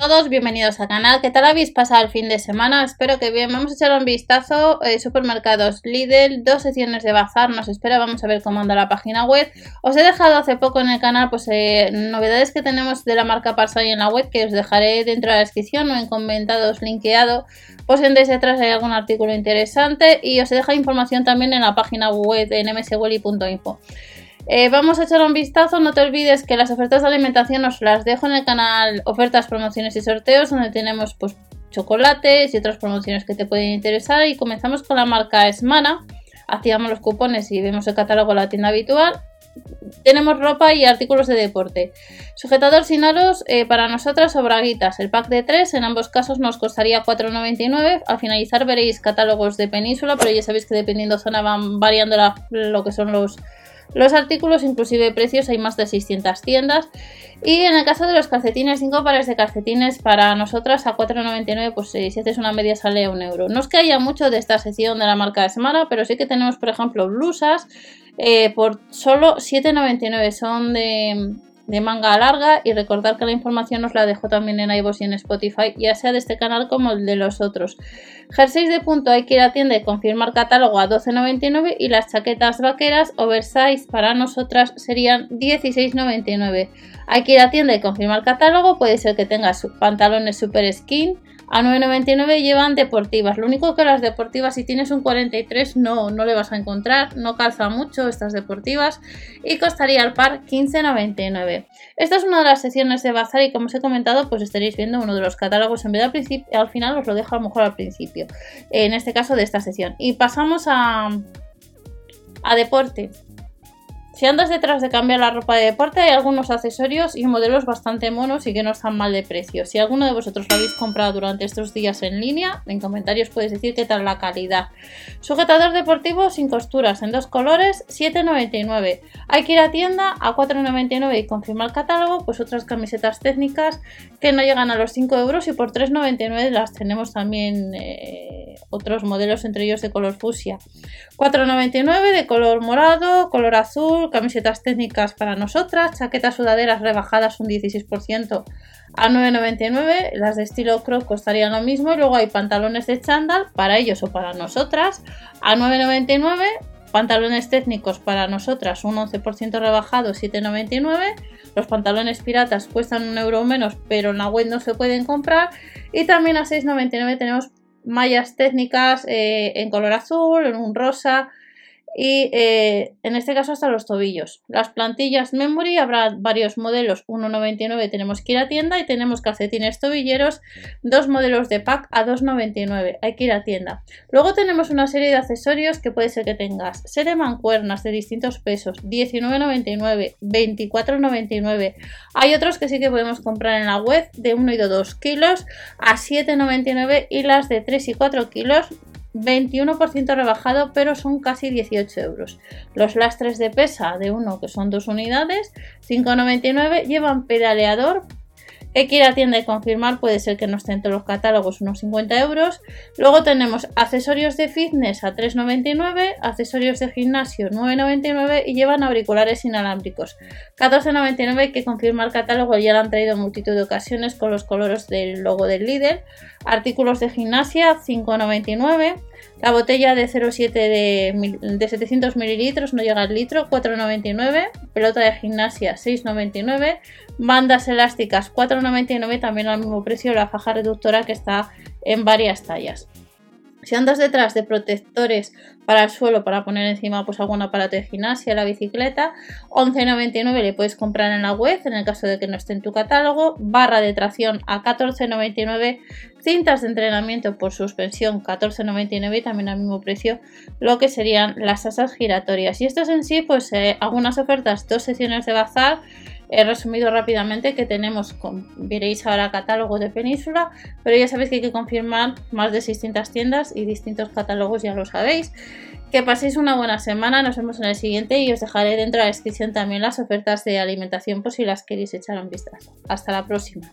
todos, bienvenidos al canal. ¿Qué tal habéis pasado el fin de semana? Espero que bien. Vamos a echar un vistazo. Eh, supermercados Lidl, dos secciones de bazar. Nos espera. Vamos a ver cómo anda la página web. Os he dejado hace poco en el canal pues eh, novedades que tenemos de la marca Parsai en la web que os dejaré dentro de la descripción o en comentados linkeado. Pues en desde atrás hay algún artículo interesante y os he dejado información también en la página web en mswelly.info. Eh, vamos a echar un vistazo, no te olvides que las ofertas de alimentación os las dejo en el canal Ofertas, Promociones y Sorteos, donde tenemos pues chocolates y otras promociones que te pueden interesar. Y comenzamos con la marca Esmana. Activamos los cupones y vemos el catálogo de la tienda habitual. Tenemos ropa y artículos de deporte. Sujetador sin aros eh, para nosotras o braguitas. El pack de 3 en ambos casos nos costaría 4,99. Al finalizar veréis catálogos de península, pero ya sabéis que dependiendo zona van variando lo que son los, los artículos, inclusive precios, hay más de 600 tiendas. Y en el caso de los calcetines, 5 pares de calcetines para nosotras a 4,99, pues si haces una media sale a un euro. No es que haya mucho de esta sección de la marca de semana, pero sí que tenemos, por ejemplo, blusas eh, por solo 7,99. Son de, de manga larga y recordar que la información os la dejo también en iVoox y en Spotify, ya sea de este canal como el de los otros. Jerseys de punto hay que ir a tienda y confirmar catálogo a 12,99 y las chaquetas vaqueras oversize para nosotras serían 16,99. Hay que ir a tienda y confirmar catálogo, puede ser que tengas pantalones super skin a 9,99 llevan deportivas. Lo único que las deportivas, si tienes un 43, no, no le vas a encontrar. No calza mucho estas deportivas. Y costaría al par 15,99. Esta es una de las secciones de bazar y como os he comentado, pues estaréis viendo uno de los catálogos en vez al, principio, al final os lo dejo a lo mejor al principio. En este caso de esta sección. Y pasamos a, a deporte. Si andas detrás de cambiar la ropa de deporte, hay algunos accesorios y modelos bastante monos y que no están mal de precio. Si alguno de vosotros lo habéis comprado durante estos días en línea, en comentarios podéis decir qué tal la calidad. Sujetador deportivo sin costuras, en dos colores, 7,99. Hay que ir a tienda a 4,99 y confirmar el catálogo, pues otras camisetas técnicas que no llegan a los 5 euros y por 3,99 las tenemos también eh, otros modelos, entre ellos de color fusia. 4,99 de color morado, color azul, camisetas técnicas para nosotras, chaquetas sudaderas rebajadas un 16% a 9,99, las de estilo crop costarían lo mismo y luego hay pantalones de chándal para ellos o para nosotras a 9,99, pantalones técnicos para nosotras un 11% rebajado 7,99, los pantalones piratas cuestan un euro menos pero en la web no se pueden comprar y también a 6,99 tenemos mallas técnicas eh, en color azul, en un rosa, y eh, en este caso hasta los tobillos. Las plantillas memory habrá varios modelos, 1,99 tenemos que ir a tienda y tenemos calcetines tobilleros, dos modelos de pack a 2,99, hay que ir a tienda. Luego tenemos una serie de accesorios que puede ser que tengas, set mancuernas de distintos pesos, 19,99, 24,99. Hay otros que sí que podemos comprar en la web de 1 y de 2 kilos a 7,99 y las de 3 y 4 kilos 21% rebajado, pero son casi 18 euros. Los lastres de pesa de uno, que son dos unidades, 5,99, llevan pedaleador que quiera tienda y confirmar, puede ser que no todos los catálogos unos 50 euros. Luego tenemos accesorios de fitness a 3,99, accesorios de gimnasio 9,99 y llevan auriculares inalámbricos. 14,99 que confirma el catálogo, ya lo han traído en multitud de ocasiones con los colores del logo del líder. Artículos de gimnasia 5,99. La botella de 0,7 de, de 700 mililitros no llega al litro, 4,99. Pelota de gimnasia 6,99. Bandas elásticas 4,99 también al mismo precio la faja reductora que está en varias tallas. Si andas detrás de protectores para el suelo para poner encima pues algún aparato de gimnasia, la bicicleta, 11,99 le puedes comprar en la web en el caso de que no esté en tu catálogo, barra de tracción a 14,99, cintas de entrenamiento por suspensión 14,99 también al mismo precio lo que serían las asas giratorias. Y esto es en sí pues eh, algunas ofertas, dos secciones de bazar He resumido rápidamente que tenemos, veréis ahora catálogo de Península, pero ya sabéis que hay que confirmar más de 600 tiendas y distintos catálogos, ya lo sabéis. Que paséis una buena semana, nos vemos en el siguiente y os dejaré dentro de la descripción también las ofertas de alimentación por si las queréis echar un vistazo. Hasta la próxima.